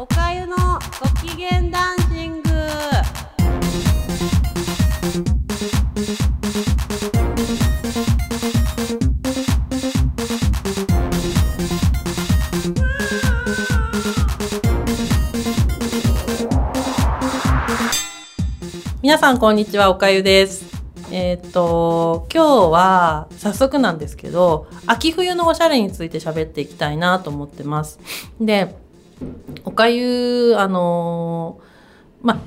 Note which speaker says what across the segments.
Speaker 1: おかゆのご機嫌ダンシング。皆さんこんにちはおかゆです。えっ、と今日は早速なんですけど秋冬のおしゃれについて喋っていきたいなと思ってます。でおかゆあのーまあ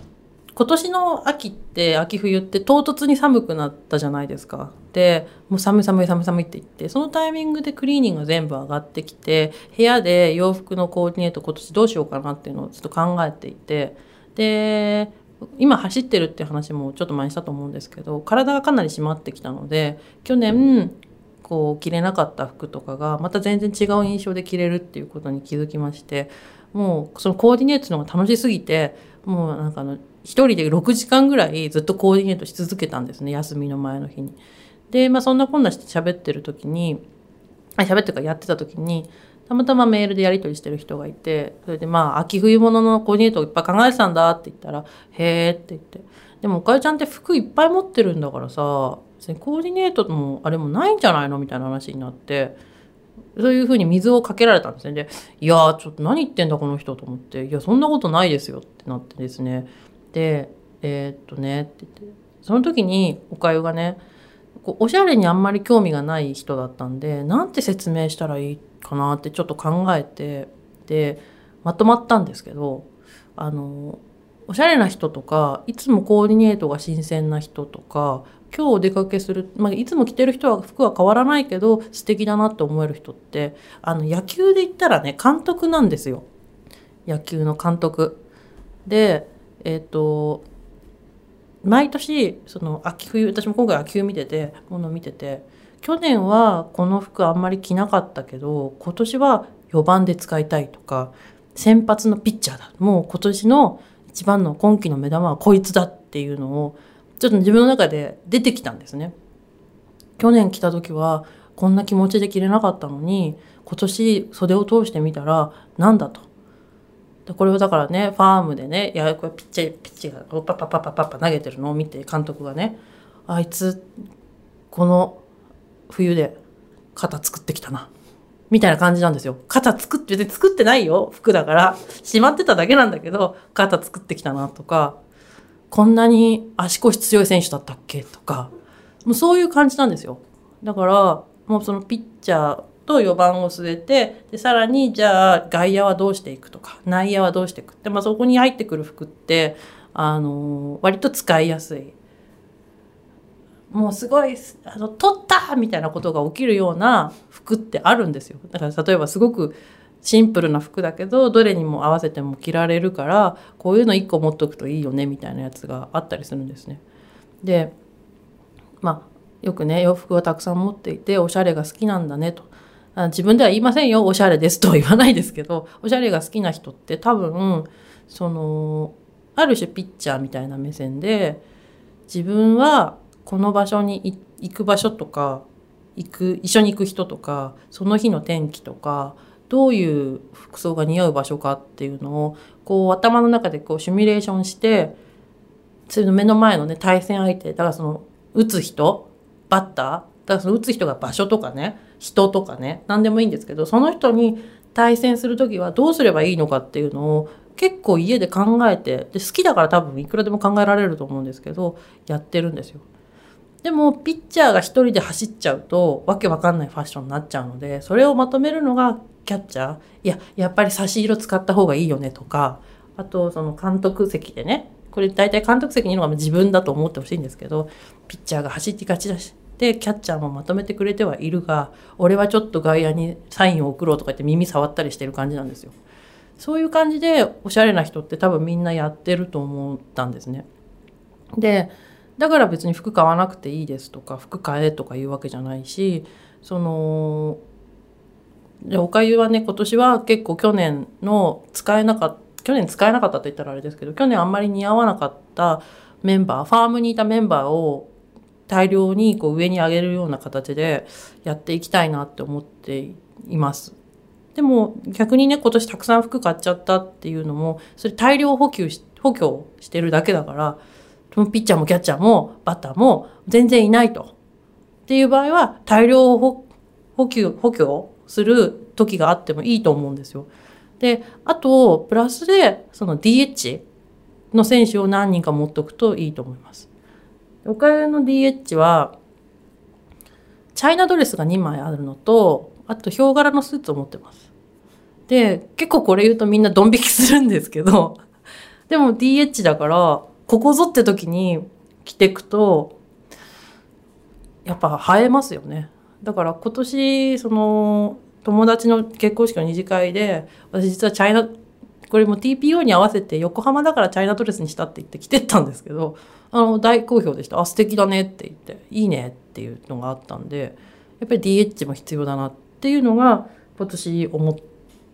Speaker 1: 今年の秋って秋冬って唐突に寒くなったじゃないですか。でもう寒い寒い寒い寒いって言ってそのタイミングでクリーニングが全部上がってきて部屋で洋服のコーディネート今年どうしようかなっていうのをちょっと考えていてで今走ってるって話もちょっと前にしたと思うんですけど体がかなり締まってきたので去年こう着れなかった服とかがまた全然違う印象で着れるっていうことに気づきましてもうそのコーディネートのが楽しすぎてもうなんかあの一人で6時間ぐらいずっとコーディネートし続けたんですね休みの前の日に。でまあそんなこんなして喋ってる時にあ喋ってるかやってた時にたまたまメールでやり取りしてる人がいてそれでまあ秋冬物のコーディネートをいっぱい考えてたんだって言ったら「へえ」って言って「でもおかゆちゃんって服いっぱい持ってるんだからさ別にコーディネートもあれもないんじゃないの?」みたいな話になって。そういうふうに水をかけられたんですね。で、いやー、ちょっと何言ってんだこの人と思って、いや、そんなことないですよってなってですね。で、えーっとね、って言って、その時におかゆがね、こうおしゃれにあんまり興味がない人だったんで、なんて説明したらいいかなってちょっと考えて、で、まとまったんですけど、あの、おしゃれな人とか、いつもコーディネートが新鮮な人とか、今日お出かけする、まあ、いつも着てる人は服は変わらないけど素敵だなって思える人ってあの野球で言ったらね監督なんですよ。野球の監督。でえっ、と毎年その秋冬私も今回秋冬見ててもの見てて去年はこの服あんまり着なかったけど今年は4番で使いたいとか先発のピッチャーだ。もう今年の一番の今季の目玉はこいつだっていうのをちょっと自分の中で出てきたんですね。去年来た時はこんな気持ちで着れなかったのに今年袖を通してみたらなんだと。でこれをだからねファームでねいやこれピッチピッチがパパパパパパ投げてるのを見て監督がねあいつこの冬で肩作ってきたなみたいな感じなんですよ。肩作って、別に作ってないよ。服だから。しまってただけなんだけど、肩作ってきたなとか、こんなに足腰強い選手だったっけとか、もうそういう感じなんですよ。だから、もうそのピッチャーと4番を据えて、で、さらに、じゃあ外野はどうしていくとか、内野はどうしていくって、まあそこに入ってくる服って、あの、割と使いやすい。もうすごい、あの、取ったみたいなことが起きるような服ってあるんですよ。だから例えばすごくシンプルな服だけど、どれにも合わせても着られるから、こういうの1個持っとくといいよね、みたいなやつがあったりするんですね。で、まあ、よくね、洋服をたくさん持っていて、おしゃれが好きなんだねと。自分では言いませんよ、おしゃれですとは言わないですけど、おしゃれが好きな人って多分、その、ある種ピッチャーみたいな目線で、自分はこの場所に行く場所とか、行く、一緒に行く人とか、その日の天気とか、どういう服装が似合う場所かっていうのを、こう頭の中でこうシミュレーションして、その目の前のね、対戦相手、だからその、打つ人、バッター、だからその打つ人が場所とかね、人とかね、何でもいいんですけど、その人に対戦するときはどうすればいいのかっていうのを結構家で考えて、で好きだから多分いくらでも考えられると思うんですけど、やってるんですよ。でも、ピッチャーが一人で走っちゃうと、わけわかんないファッションになっちゃうので、それをまとめるのがキャッチャー。いや、やっぱり差し色使った方がいいよねとか、あと、その監督席でね、これ大体監督席にいるのが自分だと思ってほしいんですけど、ピッチャーが走ってがちだし、で、キャッチャーもまとめてくれてはいるが、俺はちょっと外野にサインを送ろうとか言って耳触ったりしてる感じなんですよ。そういう感じで、おしゃれな人って多分みんなやってると思ったんですね。で、だから別に服買わなくていいですとか服買えとかいうわけじゃないしそのおかゆはね今年は結構去年の使えなかった去年使えなかったと言ったらあれですけど去年あんまり似合わなかったメンバーファームにいたメンバーを大量にこう上に上げるような形でやっていきたいなって思っています。でも逆にね、今年たくさん服買っちゃったっていうのも、それ大量補給し、補強してるだけだから、ピッチャーもキャッチャーもバッターも全然いないと。っていう場合は大量補給、補強する時があってもいいと思うんですよ。で、あと、プラスで、その DH の選手を何人か持っておくといいと思います。おかゆの DH は、チャイナドレスが2枚あるのと、あとヒョウ柄のスーツを持ってます。で、結構これ言うとみんなドン引きするんですけど、でも DH だから、ここぞって時に着てくと、やっぱ映えますよね。だから今年、その、友達の結婚式の二次会で、私実はチャイナ、これも TPO に合わせて横浜だからチャイナドレスにしたって言って着てったんですけど、あの、大好評でした。あ、素敵だねって言って、いいねっていうのがあったんで、やっぱり DH も必要だなっていうのが、今年思、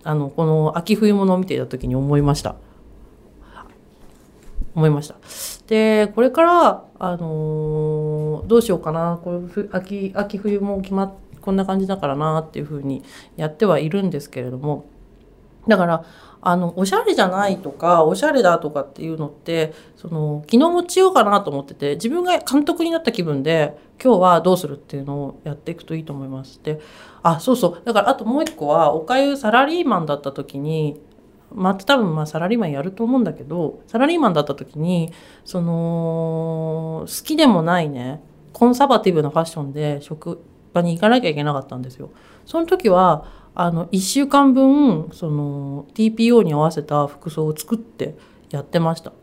Speaker 1: あの、この秋冬物を見ていた時に思いました。思いました。で、これから、あのー、どうしようかな。これ秋、秋冬も決まっこんな感じだからなっていうふうにやってはいるんですけれどもだからあのおしゃれじゃないとかおしゃれだとかっていうのってその昨日持ちようかなと思ってて自分が監督になった気分で今日はどうするっていうのをやっていくといいと思います。であそうそうだからあともう一個はおかゆサラリーマンだった時にまた多分まあサラリーマンやると思うんだけどサラリーマンだった時にその好きでもないねコンサバティブなファッションで職場に行かなきゃいけなかったんですよ。その時はあの1週間分その TPO に合わせた服装を作ってやってました。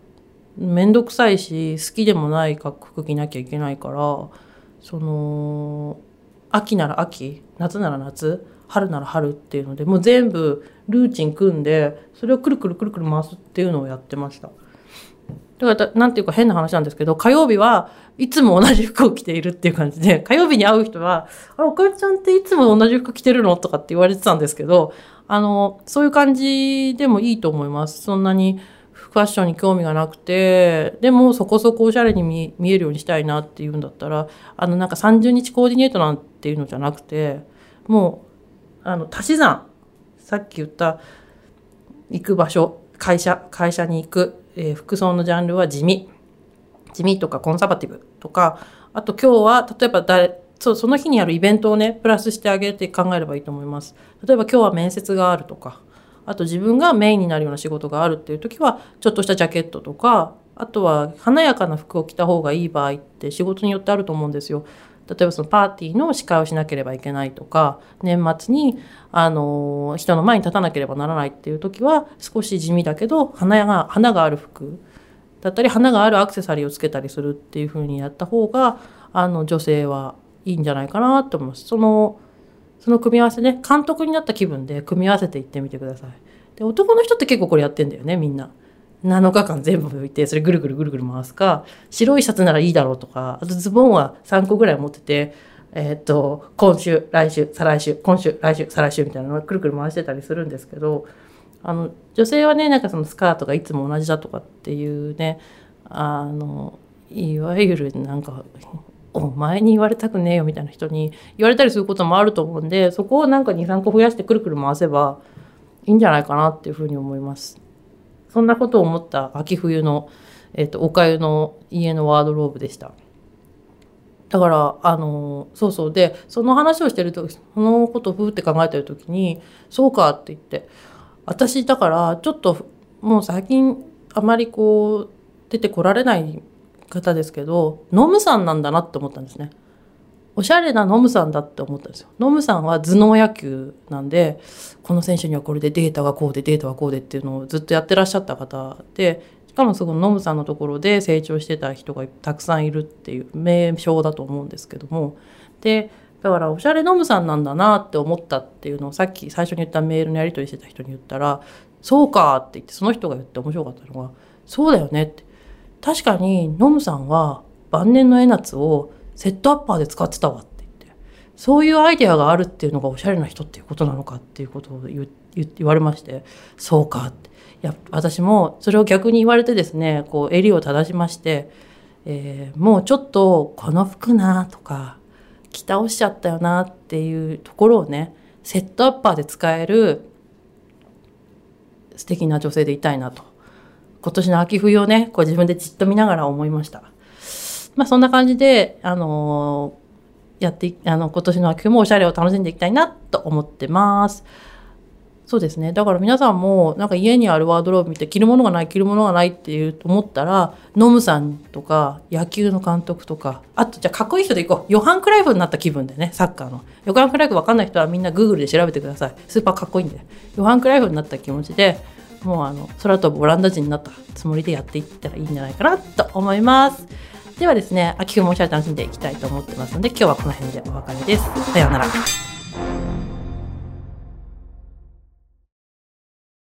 Speaker 1: めんどくさいし好きでもない服着なきゃいけないからその秋なら秋夏なら夏春なら春っていうのでもう全部ルーチン組んでそれをくるくるくるくる回すっていうのをやってました。だから、なんていうか変な話なんですけど、火曜日はいつも同じ服を着ているっていう感じで、火曜日に会う人は、あ、おかゆちゃんっていつも同じ服着てるのとかって言われてたんですけど、あの、そういう感じでもいいと思います。そんなにファッションに興味がなくて、でもそこそこおしゃれに見見えるようにしたいなっていうんだったら、あの、なんか30日コーディネートなんていうのじゃなくて、もう、あの、足し算。さっき言った、行く場所、会社、会社に行く、えー、服装のジャンルは地味。地味とかコンサバティブとか、あと今日は、例えば誰、そうその日にあるイベントをね、プラスしてあげて考えればいいと思います。例えば今日は面接があるとか、あと自分がメインになるような仕事があるっていう時は、ちょっとしたジャケットとか、あとは華やかな服を着た方がいい場合って仕事によってあると思うんですよ。例えばそのパーティーの司会をしなければいけないとか、年末に、あの、人の前に立たなければならないっていう時は、少し地味だけど、花が、花がある服だったり、花があるアクセサリーをつけたりするっていう風にやった方が、あの、女性はいいんじゃないかなと思います。その、その組み合わせね、監督になった気分で組み合わせていってみてください。で、男の人って結構これやってんだよね、みんな。7日間全部拭いて、それぐるぐるぐるぐる回すか、白いシャツならいいだろうとか、あとズボンは3個ぐらい持ってて、えー、と、今週、来週、再来週、今週、来週、再来週みたいなのをくるくる回してたりするんですけど、あの、女性はね、なんかそのスカートがいつも同じだとかっていうね、あの、いわゆるなんか、お前に言われたくねえよみたいな人に言われたりすることもあると思うんで、そこをなんか2、3個増やしてくるくる回せばいいんじゃないかなっていうふうに思います。そんなことを思った秋冬の、えっ、と、おかゆの家のワードローブでした。だから、あの、そうそう。で、その話をしてると、そのことをふーって考えてる時に、そうかって言って、私、だから、ちょっと、もう最近、あまりこう、出てこられない方ですけど、ノムさんなんだなって思ったんですね。おしゃれなノムさんだって思ったんですよ。ノムさんは頭脳野球なんで、この選手にはこれでデータがこうでデータはこうでっていうのをずっとやってらっしゃった方で、しかもそのノムさんのところで成長してた人がたくさんいるっていう名称だと思うんですけども。で、だからおしゃれノムさんなんだなって思ったっていうのをさっき最初に言ったメールのやり取りしてた人に言ったら、そうかって言ってその人が言って面白かったのが、そうだよねって。確かにノムさんは晩年のエナツをセットアッパーで使ってたわって言って、そういうアイデアがあるっていうのがおしゃれな人っていうことなのかっていうことを言言われまして、そうかって。いや、私もそれを逆に言われてですね、こう襟を正しまして、えー、もうちょっとこの服なとか、着倒しちゃったよなっていうところをね、セットアッパーで使える素敵な女性でいたいなと。今年の秋冬をね、こう自分でじっと見ながら思いました。まあそんな感じで、あのー、やって、あの、今年の秋もおしゃれを楽しんでいきたいなと思ってます。そうですね。だから皆さんも、なんか家にあるワードローブ見て、着るものがない、着るものがないっていうと思ったら、ノムさんとか、野球の監督とか、あと、じゃあかっこいい人でいこう。ヨハン・クライフになった気分でね、サッカーの。ヨハン・クライフわかんない人はみんなグーグルで調べてください。スーパーかっこいいんで。ヨハン・クライフになった気持ちで、もうあの、空飛ぶオランダ人になったつもりでやっていったらいいんじゃないかなと思います。ではですね、秋冬もおしゃれ楽しんでいきたいと思ってますので、今日はこの辺でお別れです。さようなら。